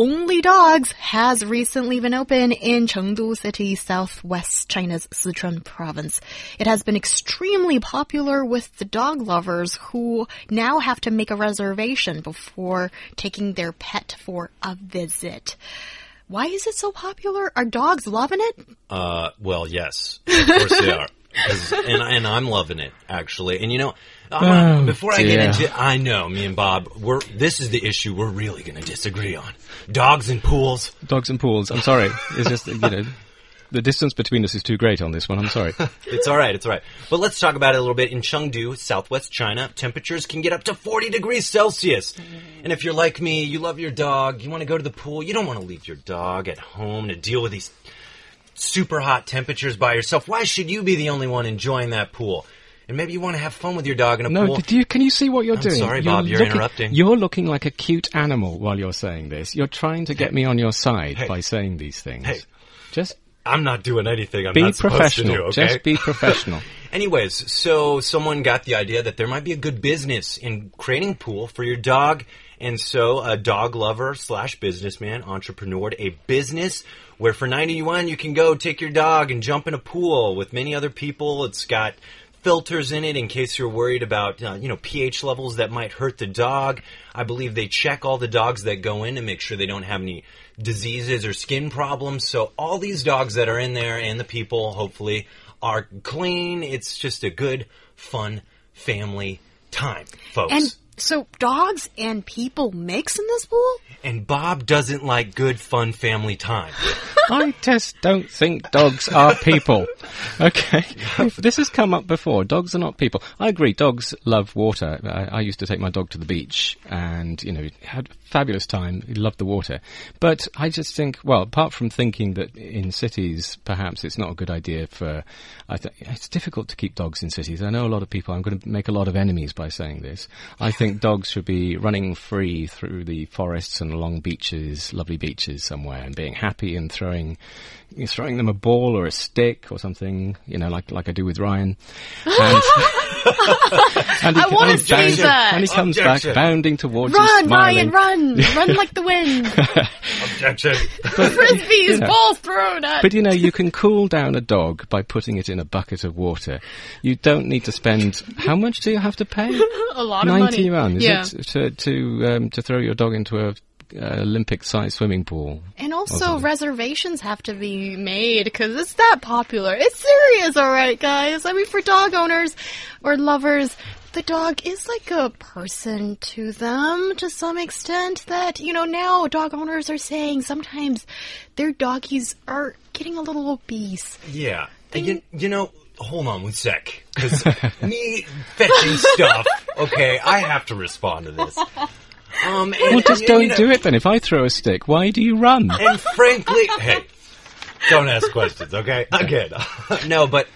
Only Dogs has recently been opened in Chengdu City, southwest China's Sichuan province. It has been extremely popular with the dog lovers who now have to make a reservation before taking their pet for a visit. Why is it so popular? Are dogs loving it? Uh, well, yes, of course they are. and, and I'm loving it actually. And you know, Oh, before I get into, I know me and Bob, we're this is the issue we're really going to disagree on: dogs and pools. Dogs and pools. I'm sorry. It's just, you know, the distance between us is too great on this one. I'm sorry. It's all right, it's all right. But let's talk about it a little bit. In Chengdu, southwest China, temperatures can get up to 40 degrees Celsius. And if you're like me, you love your dog, you want to go to the pool, you don't want to leave your dog at home to deal with these super hot temperatures by yourself. Why should you be the only one enjoying that pool? And maybe you want to have fun with your dog in a No, pool. you, can you see what you're I'm doing? sorry, Bob, you're looking, interrupting. You're looking like a cute animal while you're saying this. You're trying to get me on your side Hey. by saying these things. Hey. Just I'm not doing anything I'm be not supposed to do, okay? Just be professional. Anyways, so someone got the idea that there might be a good business in creating a pool for your dog. And so a dog lover slash businessman, entrepreneur, a business where for 90 yuan you can go take your dog and jump in a pool with many other people. It's got filters in it in case you're worried about, uh, you know, pH levels that might hurt the dog. I believe they check all the dogs that go in to make sure they don't have any diseases or skin problems. So all these dogs that are in there and the people, hopefully, are clean. It's just a good, fun family time, folks. And so dogs and people mix in this pool? And Bob doesn't like good, fun family time. I just don't think dogs are people. Okay. This has come up before. Dogs are not people. I agree. Dogs love water. I, I used to take my dog to the beach and, you know, had a fabulous time. He loved the water. But I just think, well, apart from thinking that in cities, perhaps it's not a good idea for, I th- it's difficult to keep dogs in cities. I know a lot of people, I'm going to make a lot of enemies by saying this. I think dogs should be running free through the forests and along beaches, lovely beaches somewhere, and being happy and throwing, throwing them a ball or a stick or something, you know, like like I do with Ryan. And, and he I wanna comes see bound- that. And he comes Objection. back bounding towards you, Run, smiling. Ryan, run! Run like the wind. Objection. Frisbees, Yeah. balls thrown at. But you know, you can cool down a dog by putting it in a bucket of water. You don't need to spend. How much do you have to pay? a lot of Ninety money. yuan, is yeah. it, to to um, to throw your dog into a uh, Olympic-sized swimming pool? And also, reservations have to be made because it's that popular. It's serious, all right, guys. I mean, for dog owners or lovers, the dog is like a person to them to some extent. That, you know, now dog owners are saying sometimes their doggies are getting a little obese. Yeah. And You, you know, hold on one sec. Because me fetching stuff, okay, I have to respond to this. Um, and, Well, just and, don't you know, do it then. If I throw a stick, why do you run? And frankly, hey, don't ask questions, okay? Again, no, but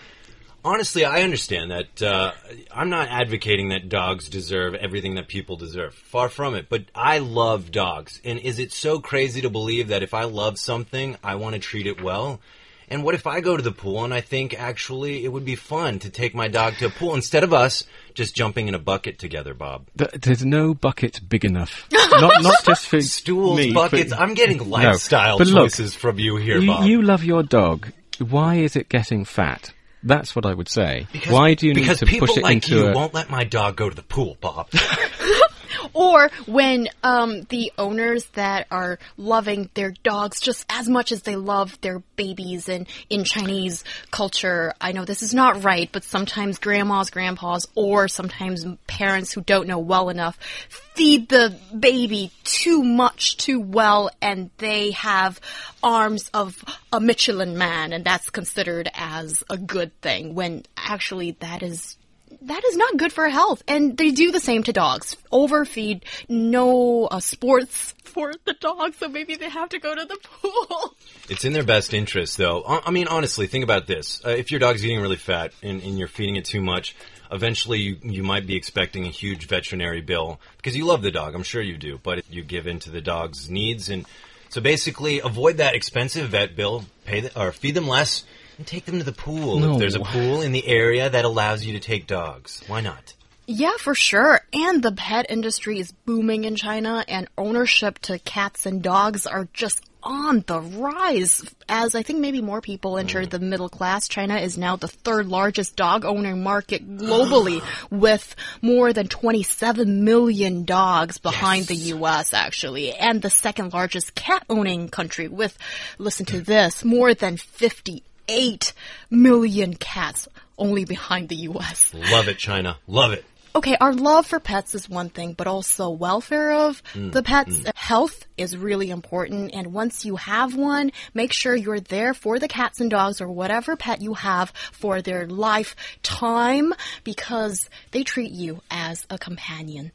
honestly, I understand that. Uh, I'm not advocating that dogs deserve everything that people deserve. Far from it. But I love dogs. And is it so crazy to believe that if I love something, I want to treat it well? And what if I go to the pool and I think actually it would be fun to take my dog to a pool instead of us just jumping in a bucket together, Bob? Th- There's no bucket big enough. not not just for Stools, me, buckets. but- I'm getting lifestyle look, choices from you here, you, Bob. you love your dog. Why is it getting fat? That's what I would say. Why do you need to push it like into you a? won't let my dog go to the pool, Bob. Or when um, the owners that are loving their dogs just as much as they love their babies, and in Chinese culture, I know this is not right, but sometimes grandmas, grandpas, or sometimes parents who don't know well enough feed the baby too much, too well, and they have arms of a Michelin man, and that's considered as a good thing, when actually that is that is not good for health. And they do the same to dogs. Overfeed, no uh, sports for the dogs, so maybe they have to go to the pool. It's in their best interest, though. I I mean, honestly, think about this. Uh, if your dog's eating really fat and, and you're feeding it too much, eventually you, you might be expecting a huge veterinary bill because you love the dog. I'm sure you do, but you give in to the dog's needs. And so basically, avoid that expensive vet bill, pay the, or feed them less, and take them to the pool. No. If there's a pool in the area that allows you to take dogs, why not? Yeah, for sure. And the pet industry is booming in China, and ownership to cats and dogs are just on the rise. As I think maybe more people enter mm. the middle class, China is now the third largest dog owning market globally, with more than 27 million dogs behind the US, actually, and the second largest cat owning country, with, listen to hmm. this, more than 58 million cats only behind the US. Love it, China. Love it. Okay, our love for pets is one thing, but also welfare of mm, the pets. Mm. Health is really important, and once you have one, make sure you're there for the cats and dogs or whatever pet you have for their lifetime because they treat you as a companion.